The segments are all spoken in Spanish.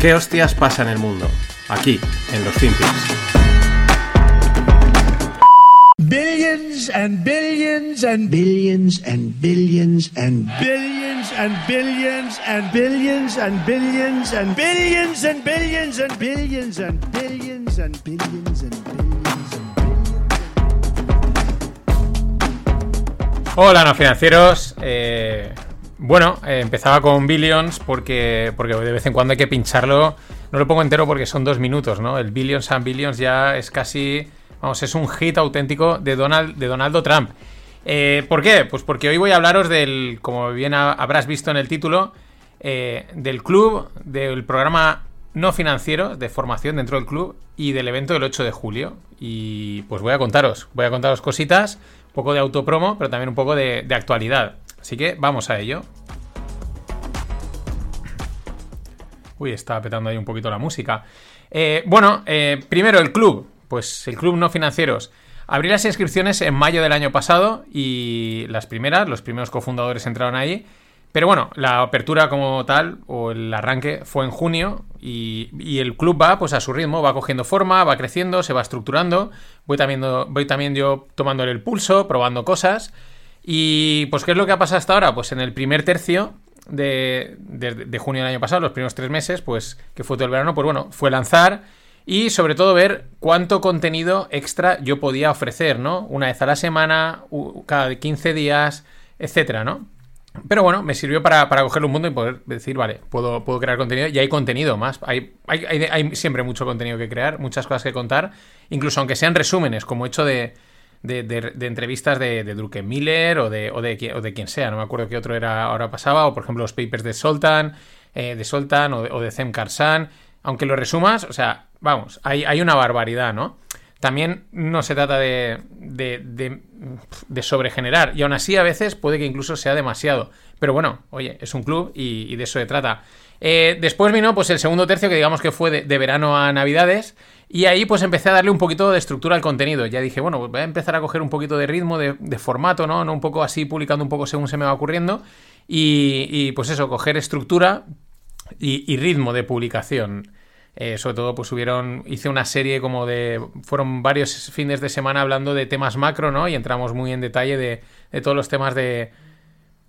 ¿Qué hostias pasa en el mundo? Aquí, en los Finpics. Billions and billions and billions and billions and billions and billions and billions and billions and billions and billions and billions and billions and billions and billions. Hola, no financieros. Eh, bueno, eh, empezaba con Billions porque, porque de vez en cuando hay que pincharlo. No lo pongo entero porque son dos minutos, ¿no? El Billions and Billions ya es casi. Vamos, es un hit auténtico de, Donald, de Donaldo Trump. Eh, ¿Por qué? Pues porque hoy voy a hablaros del, como bien habrás visto en el título, eh, del club, del programa no financiero de formación dentro del club y del evento del 8 de julio. Y pues voy a contaros, voy a contaros cositas, un poco de autopromo, pero también un poco de, de actualidad. Así que vamos a ello. Uy, está petando ahí un poquito la música. Eh, bueno, eh, primero el club. Pues el club no financieros. Abrí las inscripciones en mayo del año pasado y las primeras, los primeros cofundadores entraron ahí. Pero bueno, la apertura como tal, o el arranque, fue en junio y, el club va pues a su ritmo, va cogiendo forma, va creciendo, se va estructurando. Voy también, voy también yo tomándole el pulso, probando cosas. Y pues, ¿qué es lo que ha pasado hasta ahora? Pues en el primer tercio de, junio del año pasado, los primeros tres meses, pues que fue todo el verano, pues bueno, fue lanzar y sobre todo ver cuánto contenido extra yo podía ofrecer, ¿no? Una vez a la semana, cada 15 días, etcétera, ¿no? Pero bueno, me sirvió para, para coger un mundo y poder decir, vale, puedo, puedo crear contenido y hay contenido más. Hay, hay, hay, siempre mucho contenido que crear, muchas cosas que contar, incluso aunque sean resúmenes, como hecho de, de, entrevistas de, de Miller o de, o, de, o de quien sea. No me acuerdo qué otro era ahora pasaba. O por ejemplo los papers de Soltan, eh, de Soltan o de, o de Zem Karsan. Aunque lo resumas, o sea, vamos, hay, hay una barbaridad, ¿no? También no se trata de, de, de, sobregenerar. Y aún así, a veces puede que incluso sea demasiado. Pero bueno, oye, es un club y, de eso se trata. Eh, después vino pues el segundo tercio, que digamos que fue de, verano a Navidades. Y ahí pues empecé a darle un poquito de estructura al contenido. Ya dije, bueno, pues voy a empezar a coger un poquito de ritmo, de, formato, ¿no? ¿no? Un poco así, publicando un poco según se me va ocurriendo. Y, pues eso, coger estructura y, ritmo de publicación. Eh, sobre todo, pues hubieron. Hice una serie como de. Fueron varios fines de semana hablando de temas macro, ¿no? Y entramos muy en detalle de, de todos los temas de,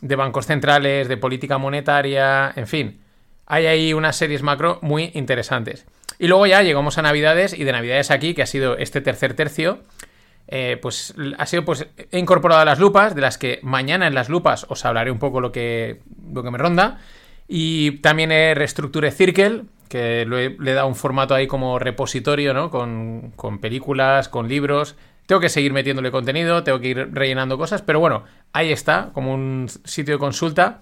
de bancos centrales, de política monetaria, en fin. Hay ahí unas series macro muy interesantes. Y luego ya llegamos a Navidades y de Navidades aquí, que ha sido este tercer tercio, eh, pues ha sido pues he incorporado las lupas, de las que mañana en las lupas os hablaré un poco lo que, lo que me ronda. Y también he reestructuré Circle, que le he dado un formato ahí como repositorio, ¿no? Con, con películas, con libros. Tengo que seguir metiéndole contenido, tengo que ir rellenando cosas, pero bueno, ahí está, como un sitio de consulta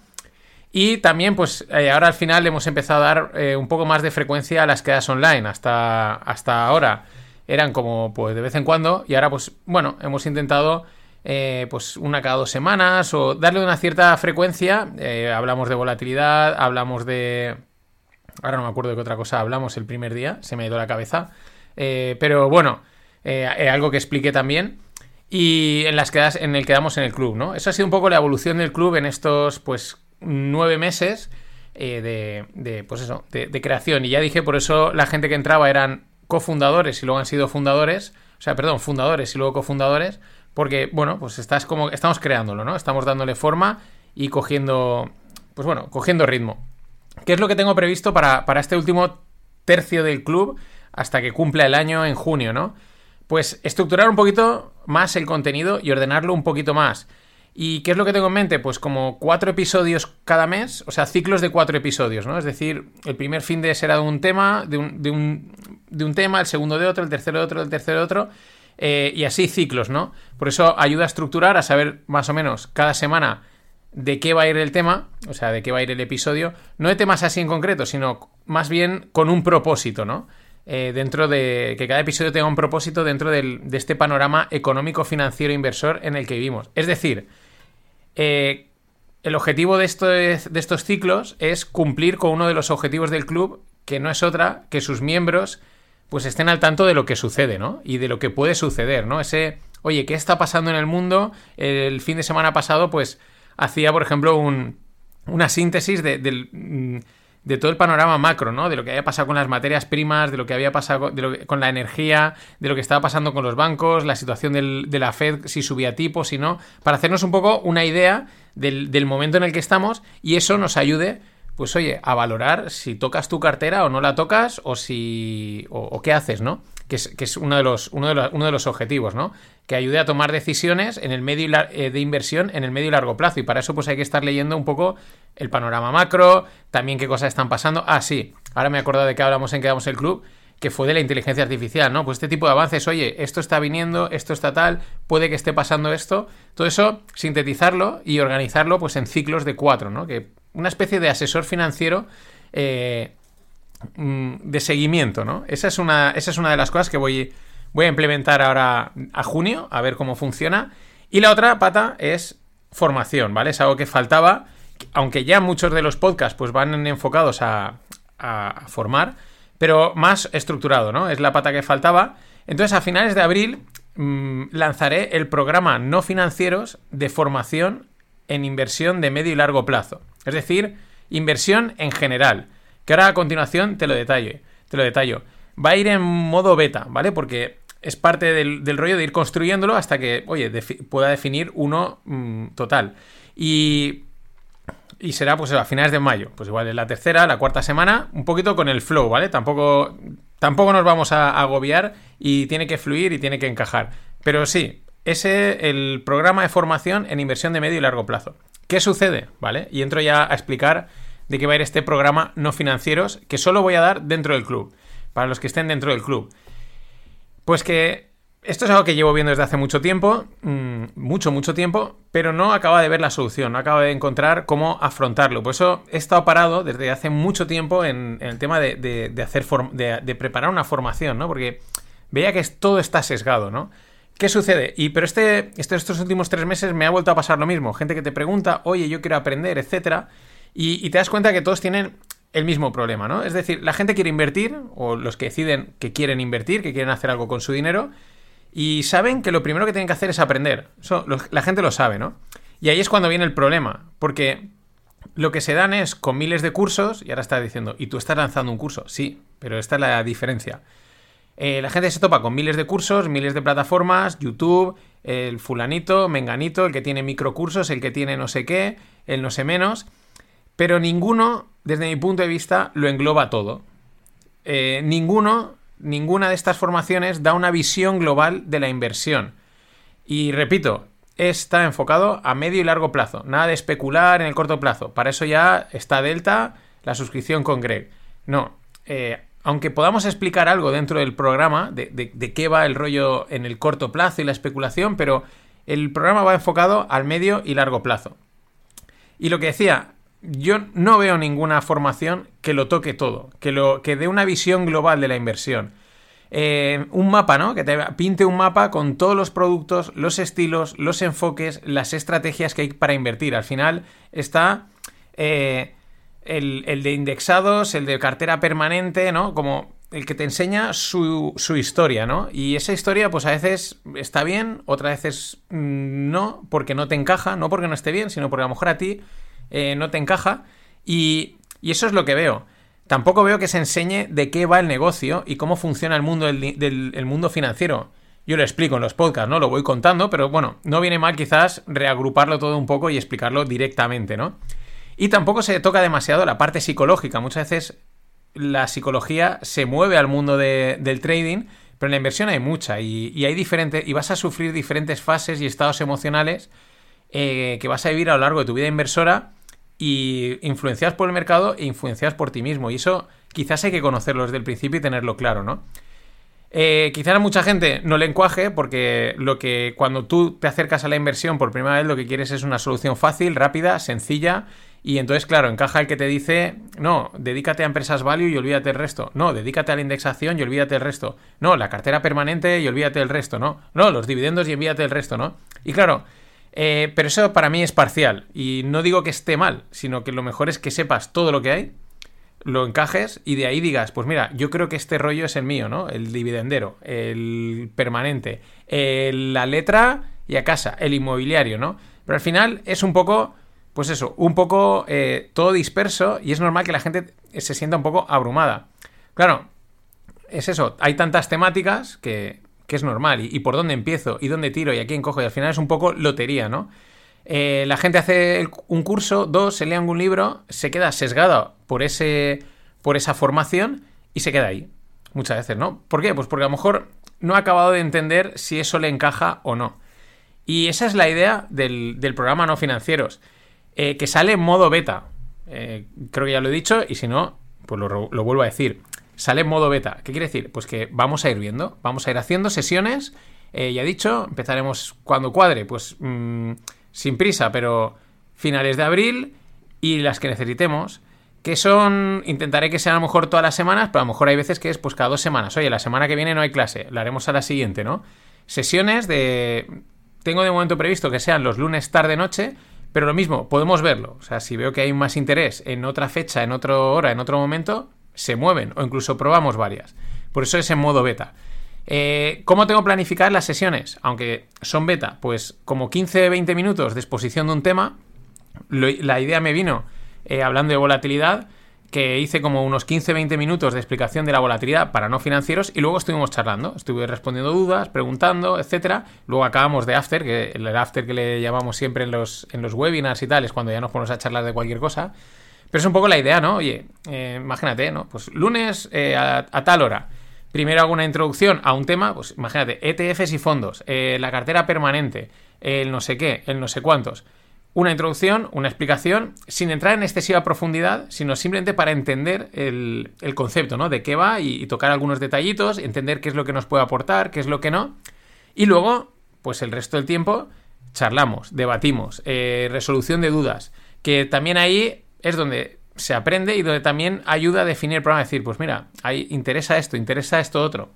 y también, pues eh, ahora al final hemos empezado a dar eh, un poco más de frecuencia a las quedas online. Hasta, hasta ahora eran como pues de vez en cuando y ahora pues bueno, hemos intentado eh, pues una cada dos semanas o darle una cierta frecuencia. hablamos de volatilidad, hablamos de... Ahora no me acuerdo de qué otra cosa hablamos el primer día, se me ha ido la cabeza. pero bueno, algo que expliqué también y en las quedas en el que damos en el club, ¿no? Eso ha sido un poco la evolución del club en estos pues nueve meses eh, de, pues eso, de, creación. Y ya dije, por eso la gente que entraba eran cofundadores y luego han sido fundadores, o sea, perdón, fundadores y luego cofundadores, porque, bueno, pues estás como, estamos creándolo, ¿no? Estamos dándole forma y cogiendo, pues bueno, cogiendo ritmo. ¿Qué es lo que tengo previsto para, para este último tercio del club hasta que cumpla el año en junio, ¿no? Pues estructurar un poquito más el contenido y ordenarlo un poquito más. ¿Y qué es lo que tengo en mente? Pues como cuatro episodios cada mes, o sea, ciclos de cuatro episodios, ¿no? Es decir, el primer fin de será de un tema, de un, de un, de un tema, el segundo de otro, el tercero de otro, el tercero de otro, eh, y así ciclos, ¿no? Por eso ayuda a estructurar, a saber más o menos cada semana de qué va a ir el tema, o sea, de qué va a ir el episodio, no de temas así en concreto, sino más bien con un propósito, ¿no? Eh, dentro de que cada episodio tenga un propósito dentro del, de este panorama económico, financiero, inversor en el que vivimos. Es decir, eh, el objetivo de, estos ciclos es cumplir con uno de los objetivos del club, que no es otra que sus miembros pues estén al tanto de lo que sucede, ¿no? Y de lo que puede suceder, ¿no? Ese, oye, ¿qué está pasando en el mundo? El fin de semana pasado, pues, hacía, por ejemplo, una síntesis de, de todo el panorama macro, ¿no? De lo que había pasado con las materias primas, de lo que había pasado con, la energía, de lo que estaba pasando con los bancos, la situación de la Fed, si subía tipo, si no, para hacernos un poco una idea del, momento en el que estamos y eso nos ayude, pues oye, a valorar si tocas tu cartera o no la tocas o si... o qué haces, ¿no? Que es, uno, de los, uno, de uno de los objetivos, ¿no? Que ayude a tomar decisiones en el medio eh, de inversión en el medio y largo plazo. Y para eso, pues hay que estar leyendo un poco el panorama macro, también qué cosas están pasando. Ah, sí, ahora me he acordado de que hablamos en Quedamos el Club, que fue de la inteligencia artificial, ¿no? Pues este tipo de avances, oye, esto está viniendo, esto está tal, puede que esté pasando esto. Todo eso, sintetizarlo y organizarlo, pues en ciclos de cuatro, ¿no? Que una especie de asesor financiero. Eh, de seguimiento, ¿no? Esa es una, esa es una de las cosas que voy, voy a implementar ahora a junio, a ver cómo funciona. Y la otra pata es formación, ¿vale? Es algo que faltaba, aunque ya muchos de los podcasts pues van enfocados a, a formar, pero más estructurado, ¿no? Es la pata que faltaba. Entonces, a finales de abril mm, lanzaré el programa no financieros de formación en inversión de medio y largo plazo. Es decir, inversión en general que ahora a continuación te lo detallo. Te lo detallo. Va a ir en modo beta, ¿vale? Porque es parte del, rollo de ir construyéndolo hasta que, oye, pueda definir uno mm, total. Y, y será pues a finales de mayo. Pues igual en la tercera, la cuarta semana, un poquito con el flow, ¿vale? Tampoco, tampoco nos vamos a agobiar y tiene que fluir y tiene que encajar. Pero sí, ese el programa de formación en inversión de medio y largo plazo. ¿Qué sucede? ¿Vale? Y entro ya a explicar de qué va a ir este programa no financieros que solo voy a dar dentro del club, para los que estén dentro del club. Pues que esto es algo que llevo viendo desde hace mucho tiempo, mm, mucho, mucho tiempo, pero no acaba de ver la solución, no acaba de encontrar cómo afrontarlo. Por eso he estado parado desde hace mucho tiempo en, el tema de, hacer de, preparar una formación, ¿no? Porque veía que todo está sesgado, ¿no? ¿Qué sucede? Y pero este, este, estos últimos tres meses me ha vuelto a pasar lo mismo. Gente que te pregunta, oye, yo quiero aprender, etcétera. Y, te das cuenta que todos tienen el mismo problema, ¿no? Es decir, la gente quiere invertir, o los que deciden que quieren invertir, que quieren hacer algo con su dinero, y saben que lo primero que tienen que hacer es aprender. Eso, la gente lo sabe, ¿no? Y ahí es cuando viene el problema, porque lo que se dan es con miles de cursos, y ahora está diciendo, ¿y tú estás lanzando un curso? Sí, pero esta es la diferencia. Eh, la gente se topa con miles de cursos, miles de plataformas, YouTube, el fulanito, menganito, el que tiene microcursos, el que tiene no sé qué, el no sé menos, pero ninguno, desde mi punto de vista, lo engloba todo. Eh, ninguno, ninguna de estas formaciones da una visión global de la inversión. Y repito, está enfocado a medio y largo plazo. Nada de especular en el corto plazo. Para eso ya está Delta, la suscripción con Greg. No. Eh, aunque podamos explicar algo dentro del programa de, de, qué va el rollo en el corto plazo y la especulación, pero el programa va enfocado al medio y largo plazo. Y lo que decía, yo no veo ninguna formación que lo toque todo, que, lo, que dé una visión global de la inversión. Eh, un mapa, ¿no? Que te pinte un mapa con todos los productos, los estilos, los enfoques, las estrategias que hay para invertir. Al final está eh, el, el, de indexados, el de cartera permanente, ¿no? Como el que te enseña su, su, historia, ¿no? Y esa historia, pues a veces está bien, otras veces mm, no, porque no te encaja, no porque no esté bien, sino porque a lo mejor a ti eh, no te encaja. Y, eso es lo que veo. Tampoco veo que se enseñe de qué va el negocio y cómo funciona el mundo, del, mundo financiero. Yo lo explico en los podcasts, ¿no? Lo voy contando, pero bueno, no viene mal quizás reagruparlo todo un poco y explicarlo directamente, ¿no? Y tampoco se toca demasiado la parte psicológica. Muchas veces la psicología se mueve al mundo del trading, pero en la inversión hay mucha y, y hay diferentes, y vas a sufrir diferentes fases y estados emocionales eh, que vas a vivir a lo largo de tu vida inversora y influenciadas por el mercado e influenciadas por ti mismo. Y eso quizás hay que conocerlo desde el principio y tenerlo claro, ¿no? Eh, quizás a mucha gente no le encuaje porque lo que cuando tú te acercas a la inversión por primera vez lo que quieres es una solución fácil, rápida, sencilla y entonces claro, encaja el que te dice, no, dedícate a empresas value y olvídate el resto. No, dedícate a la indexación y olvídate el resto. No, la cartera permanente y olvídate el resto, ¿no? No, los dividendos y olvídate el resto, ¿no? Y claro, eh, pero eso para mí es parcial. Y no digo que esté mal, sino que lo mejor es que sepas todo lo que hay, lo encajes y de ahí digas, pues mira, yo creo que este rollo es el mío, ¿no? El dividendero, el permanente, la letra y a casa, el inmobiliario, ¿no? Pero al final es un poco pues eso, un poco eh, todo disperso y es normal que la gente se sienta un poco abrumada. Claro, es eso, hay tantas temáticas que, que es normal. Y, por dónde empiezo? ¿Y dónde tiro? ¿Y a quién cojo? Y al final es un poco lotería, ¿no? Eh, la gente hace un curso, dos, se lee algún libro, se queda sesgada por, ese, por esa formación y se queda ahí. Muchas veces, ¿no? ¿Por qué? Pues porque a lo mejor no ha acabado de entender si eso le encaja o no. Y esa es la idea del, programa No Financieros, eh, que sale en modo beta. Eh, creo que ya lo he dicho y si no, pues lo, lo vuelvo a decir sale en modo beta. ¿Qué quiere decir? Pues que vamos a ir viendo, vamos a ir haciendo sesiones. Eh, ya dicho, empezaremos cuando cuadre, pues mm, sin prisa, pero finales de abril y las que necesitemos. Que son, intentaré que sean a lo mejor todas las semanas, pero a lo mejor hay veces que es pues cada dos semanas. Oye, la semana que viene no hay clase, la haremos a la siguiente, ¿no? Sesiones de... Tengo de momento previsto que sean los lunes tarde-noche, pero lo mismo, podemos verlo. O sea, si veo que hay más interés en otra fecha, en otra hora, en otro momento, se mueven o incluso probamos varias. Por eso es en modo beta. Eh, ¿Cómo tengo planificar las sesiones? Aunque son beta, pues como 15-20 minutos de exposición de un tema. la idea me vino eh, hablando de volatilidad, que hice como unos 15-20 minutos de explicación de la volatilidad para no financieros y luego estuvimos charlando, estuve respondiendo dudas, preguntando, etcétera. Luego acabamos de after, que el after que le llamamos siempre en los, en los webinars y tal, es cuando ya nos ponemos a charlar de cualquier cosa. Pero es un poco la idea, ¿no? Oye, eh, imagínate, ¿no? Pues lunes eh, a, tal hora. Primero hago una introducción a un tema, pues imagínate, ETFs y fondos, eh, la cartera permanente, el no sé qué, el no sé cuántos. Una introducción, una explicación, sin entrar en excesiva profundidad, sino simplemente para entender el, concepto, ¿no? De qué va y, tocar algunos detallitos, entender qué es lo que nos puede aportar, qué es lo que no. Y luego, pues el resto del tiempo, charlamos, debatimos, resolución de dudas. Que también ahí es donde se aprende y donde también ayuda a definir el programa. Decir, pues mira, ahí interesa esto, interesa esto otro.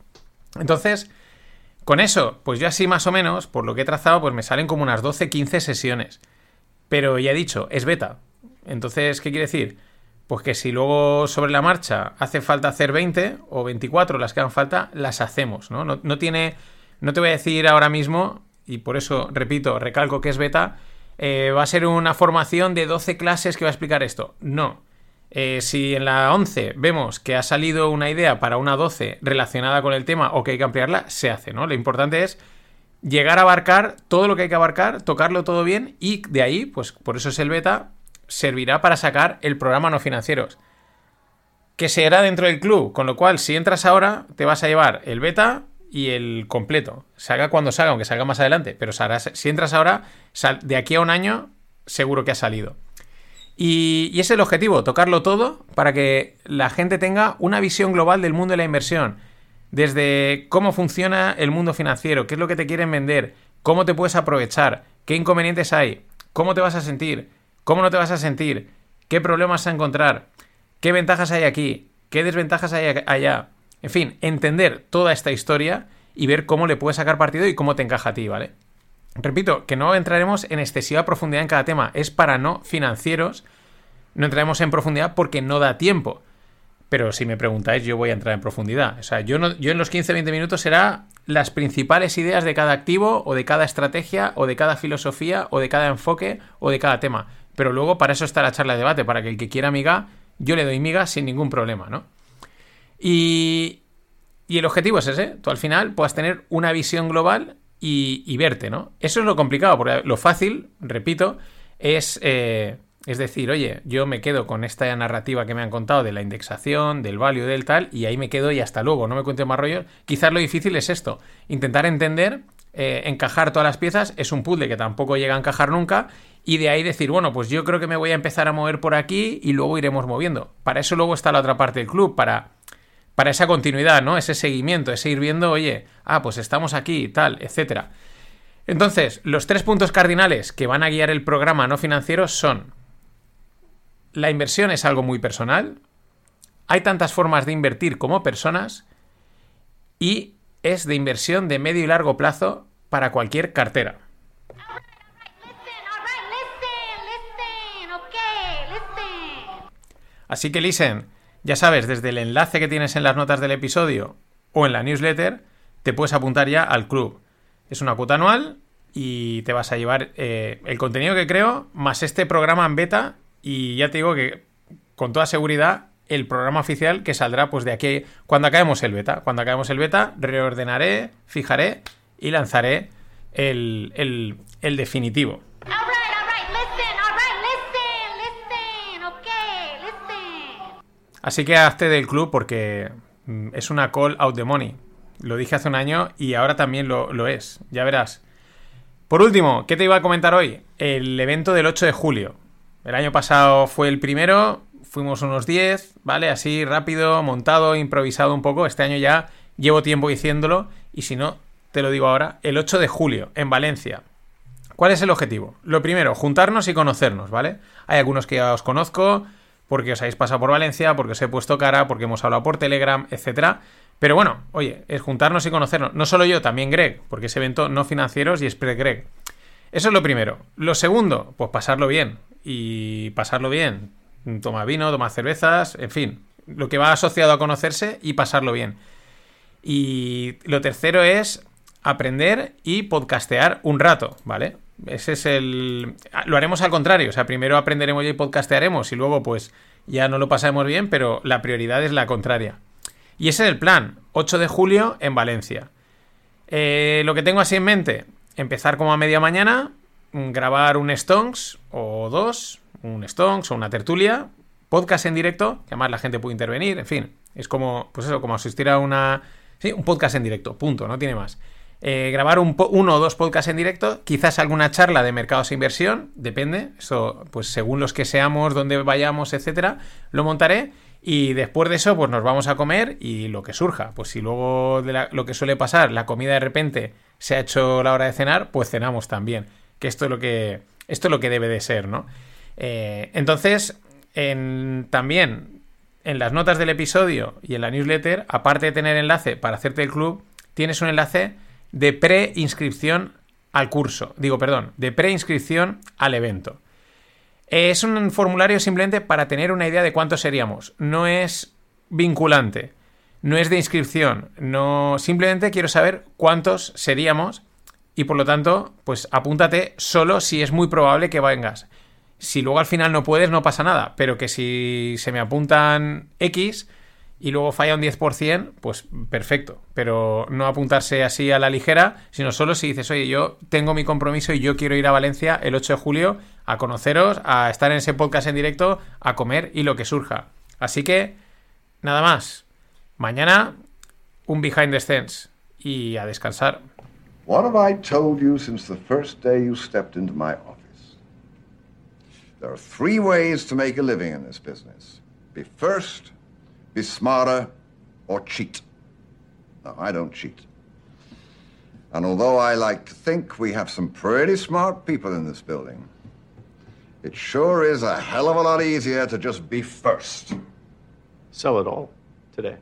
Entonces, con eso, pues yo así más o menos, por lo que he trazado, pues me salen como unas 12, 15 sesiones. Pero ya he dicho, es beta. Entonces, ¿qué quiere decir? Pues que si luego sobre la marcha hace falta hacer 20 o 24, las que hagan falta, las hacemos, ¿no? No, no tiene. No te voy a decir ahora mismo, y por eso repito, recalco que es beta, eh, va a ser una formación de 12 clases que va a explicar esto. No. Eh, si en la 11 vemos que ha salido una idea para una 12 relacionada con el tema o que hay que ampliarla, se hace, ¿no? Lo importante es llegar a abarcar todo lo que hay que abarcar, tocarlo todo bien y de ahí, pues por eso es el beta, servirá para sacar el programa no financieros. Que se hará dentro del club, con lo cual si entras ahora te vas a llevar el beta y el completo. Salga cuando salga, aunque salga más adelante, pero si entras ahora, de aquí a un año, seguro que ha salido. Y, es el objetivo, tocarlo todo para que la gente tenga una visión global del mundo de la inversión. Desde cómo funciona el mundo financiero, qué es lo que te quieren vender, cómo te puedes aprovechar, qué inconvenientes hay, cómo te vas a sentir, cómo no te vas a sentir, qué problemas a encontrar, qué ventajas hay aquí, qué desventajas hay allá. En fin, entender toda esta historia y ver cómo le puedes sacar partido y cómo te encaja a ti, ¿vale? Repito, que no entraremos en excesiva profundidad en cada tema, es para no financieros, no entraremos en profundidad porque no da tiempo. Pero si me preguntáis, yo voy a entrar en profundidad. O sea, yo, no, yo en los 15-20 minutos será las principales ideas de cada activo, o de cada estrategia, o de cada filosofía, o de cada enfoque, o de cada tema. Pero luego para eso está la charla de debate, para que el que quiera miga, yo le doy miga sin ningún problema, ¿no? Y, el objetivo es ese, tú al final puedas tener una visión global y, verte, ¿no? Eso es lo complicado, porque lo fácil, repito, es, eh, es decir, oye, yo me quedo con esta narrativa que me han contado de la indexación, del value, del tal, y ahí me quedo y hasta luego, no me cuente más rollo. Quizás lo difícil es esto, intentar entender, eh, encajar todas las piezas, es un puzzle que tampoco llega a encajar nunca, y de ahí decir, bueno, pues yo creo que me voy a empezar a mover por aquí y luego iremos moviendo. Para eso luego está la otra parte del club, para para esa continuidad, ¿no? Ese seguimiento, ese ir viendo, oye, ah, pues estamos aquí, tal, etcétera. Entonces, los tres puntos cardinales que van a guiar el programa no financiero son la inversión es algo muy personal, hay tantas formas de invertir como personas y es de inversión de medio y largo plazo para cualquier cartera. Así que listen, ya sabes, desde el enlace que tienes en las notas del episodio o en la newsletter, te puedes apuntar ya al club. Es una cuota anual, y te vas a llevar eh, el contenido que creo más este programa en beta y ya te digo que con toda seguridad el programa oficial que saldrá pues de aquí cuando acabemos el beta. Cuando acabemos el beta reordenaré, fijaré y lanzaré el, el, el definitivo. Así que hazte del club porque mm, es una call out the money. Lo dije hace un año y ahora también lo, lo, es. Ya verás. Por último, ¿qué te iba a comentar hoy? El evento del 8 de julio. El año pasado fue el primero, fuimos unos 10, ¿vale? Así rápido, montado, improvisado un poco. Este año ya llevo tiempo diciéndolo y si no, te lo digo ahora, el 8 de julio en Valencia. ¿Cuál es el objetivo? Lo primero, juntarnos y conocernos, ¿vale? Hay algunos que ya os conozco, porque os habéis pasado por Valencia, porque os he puesto cara, porque hemos hablado por Telegram, etcétera. Pero bueno, oye, es juntarnos y conocernos. No solo yo, también Greg, porque ese evento no financieros y es pre-Greg. Eso es lo primero. Lo segundo, pues pasarlo bien. Y pasarlo bien. Toma vino, toma cervezas, en fin. Lo que va asociado a conocerse y pasarlo bien. Y lo tercero es aprender y podcastear un rato, ¿vale? Ese es el... Lo haremos al contrario, o sea, primero aprenderemos y podcastearemos y luego pues ya no lo pasaremos bien, pero la prioridad es la contraria. Y ese es el plan, 8 de julio en Valencia. Eh, lo que tengo así en mente, empezar como a media mañana, grabar un Stonks o dos, un Stonks o una tertulia, podcast en directo, que además la gente puede intervenir, en fin, es como, pues eso, como asistir a una... Sí, un podcast en directo, punto, no tiene más. Eh, grabar un uno o dos podcasts en directo, quizás alguna charla de mercados e inversión, depende, eso pues según los que seamos, dónde vayamos, etcétera, lo montaré y después de eso pues nos vamos a comer y lo que surja, pues si luego de lo que suele pasar, la comida de repente se ha hecho la hora de cenar, pues cenamos también, que esto es lo que esto es lo que debe de ser, ¿no? Eh, entonces, en, también en las notas del episodio y en la newsletter, aparte de tener enlace para hacerte el club, tienes un enlace de preinscripción al curso. Digo, perdón, de preinscripción al evento. Es un formulario simplemente para tener una idea de cuántos seríamos. No es vinculante, no es de inscripción, no simplemente quiero saber cuántos seríamos y por lo tanto, pues apúntate solo si es muy probable que vengas. Si luego al final no puedes, no pasa nada, pero que si se me apuntan X, y luego falla un 10%, pues perfecto. Pero no apuntarse así a la ligera, sino solo si dices, oye, yo tengo mi compromiso y yo quiero ir a Valencia el 8 de julio a conoceros, a estar en ese podcast en directo, a comer y lo que surja. Así que, nada más. Mañana, un behind the scenes y a descansar. What have I told you since the first day you stepped into my office? There are three ways to make a living in this business. Be first. Be smarter, or cheat. No, I don't cheat. And although I like to think we have some pretty smart people in this building, it sure is a hell of a lot easier to just be first. Sell it all today.